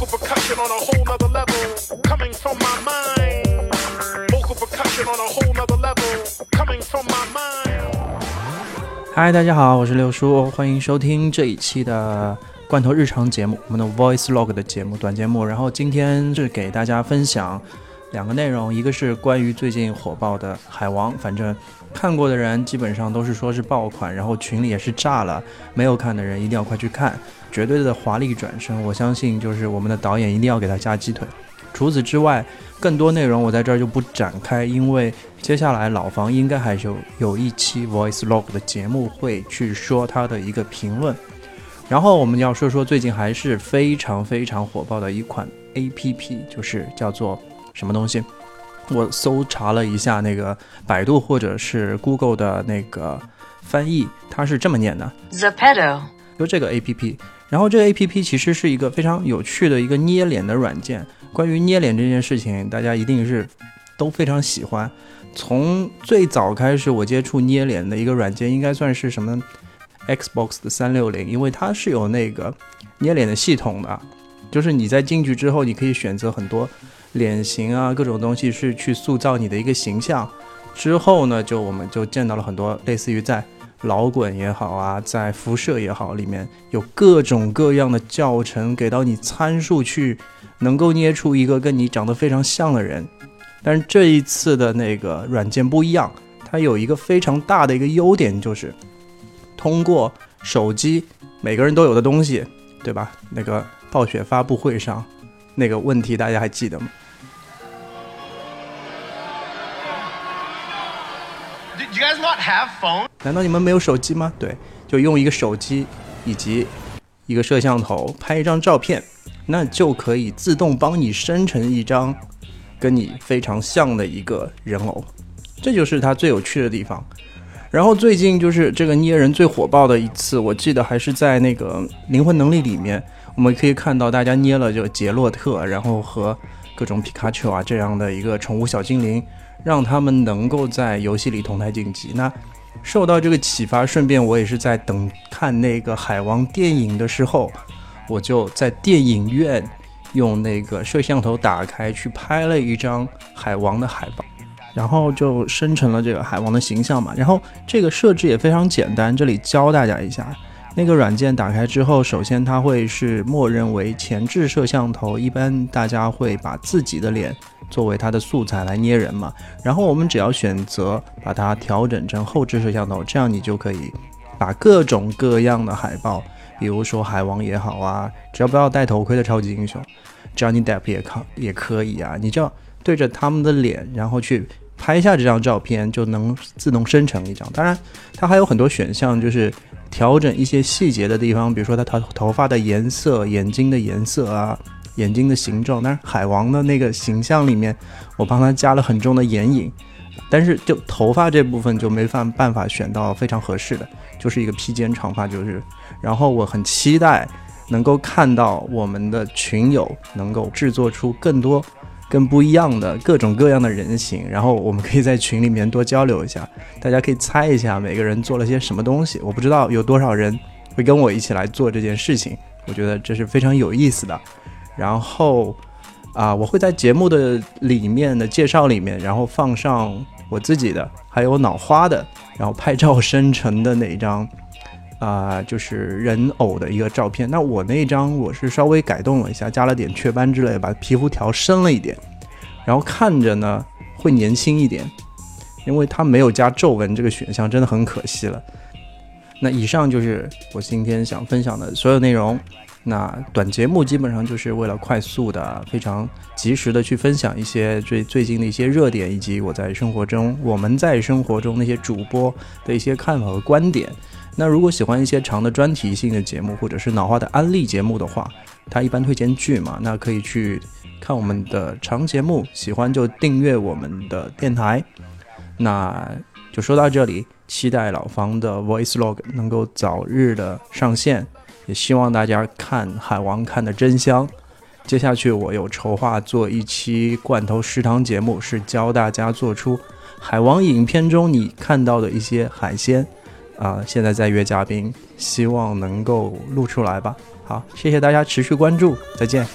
Vocal percussion on a whole nother level, coming from my mind. Vocal percussion on a whole nother level, coming from my mind. 嗨，大家好，我是六叔，欢迎收听这一期的罐头日常节目，我们的 Voice Log 的节目短节目。然后今天是给大家分享两个内容，一个是关于最近火爆的《海王》，反正看过的人基本上都是说是爆款，然后群里也是炸了，没有看的人一定要快去看，绝对的华丽转身，我相信就是我们的导演一定要给他加鸡腿。除此之外，更多内容我在这儿就不展开，因为接下来老房应该还是有有一期 Voice Log 的节目会去说他的一个评论。然后我们要说说最近还是非常非常火爆的一款 APP，就是叫做什么东西？我搜查了一下那个百度或者是 Google 的那个翻译，它是这么念的。Zepeto, 就这个 A P P，然后这个 A P P 其实是一个非常有趣的一个捏脸的软件。关于捏脸这件事情，大家一定是都非常喜欢。从最早开始，我接触捏脸的一个软件，应该算是什么 Xbox 的三六零，因为它是有那个捏脸的系统的，就是你在进去之后，你可以选择很多脸型啊，各种东西是去塑造你的一个形象。之后呢，就我们就见到了很多类似于在老滚也好啊，在辐射也好，里面有各种各样的教程给到你参数去，能够捏出一个跟你长得非常像的人。但是这一次的那个软件不一样，它有一个非常大的一个优点，就是通过手机每个人都有的东西，对吧？那个暴雪发布会上那个问题大家还记得吗 you guys not have phones? 难道你们没有手机吗？对，就用一个手机以及一个摄像头拍一张照片，那就可以自动帮你生成一张跟你非常像的一个人偶，这就是它最有趣的地方。然后最近就是这个捏人最火爆的一次，我记得还是在那个《灵魂能力》里面，我们可以看到大家捏了这个杰洛特，然后和各种皮卡丘啊这样的一个宠物小精灵，让他们能够在游戏里同台竞技。那受到这个启发，顺便我也是在等看那个海王电影的时候，我就在电影院用那个摄像头打开去拍了一张海王的海报，然后就生成了这个海王的形象嘛。然后这个设置也非常简单，这里教大家一下。那个软件打开之后，首先它会是默认为前置摄像头，一般大家会把自己的脸作为它的素材来捏人嘛。然后我们只要选择把它调整成后置摄像头，这样你就可以把各种各样的海报，比如说海王也好啊，只要不要戴头盔的超级英雄，Johnny Depp 也可也可以啊，你只要对着他们的脸，然后去拍下这张照片，就能自动生成一张。当然，它还有很多选项，就是调整一些细节的地方，比如说他头头发的颜色、眼睛的颜色啊。眼睛的形状，但是海王的那个形象里面，我帮他加了很重的眼影，但是就头发这部分就没办办法选到非常合适的，就是一个披肩长发，就是。然后我很期待能够看到我们的群友能够制作出更多、更不一样的各种各样的人形，然后我们可以在群里面多交流一下，大家可以猜一下每个人做了些什么东西。我不知道有多少人会跟我一起来做这件事情，我觉得这是非常有意思的。然后啊，我会在节目的里面的介绍里面，然后放上我自己的，还有脑花的，然后拍照生成的那一张啊、就是人偶的一个照片。那我那张我是稍微改动了一下，加了点雀斑之类，把皮肤调深了一点，然后看着呢会年轻一点，因为它没有加皱纹这个选项，真的很可惜了。那以上就是我今天想分享的所有内容。那短节目基本上就是为了快速的、非常及时的去分享一些最最近的一些热点，以及我在生活中、我们在生活中那些主播的一些看法和观点。那如果喜欢一些长的专题性的节目，或者是脑花的安利节目的话，它一般推荐剧嘛，那可以去看我们的长节目，喜欢就订阅我们的电台。那就说到这里，期待老方的 Voice Log 能够早日的上线。也希望大家看《海王》看的真香。接下去我有筹划做一期罐头食堂节目，是教大家做出海王影片中你看到的一些海鲜。啊、现在在约嘉宾，希望能够录出来吧。好，谢谢大家持续关注，再见。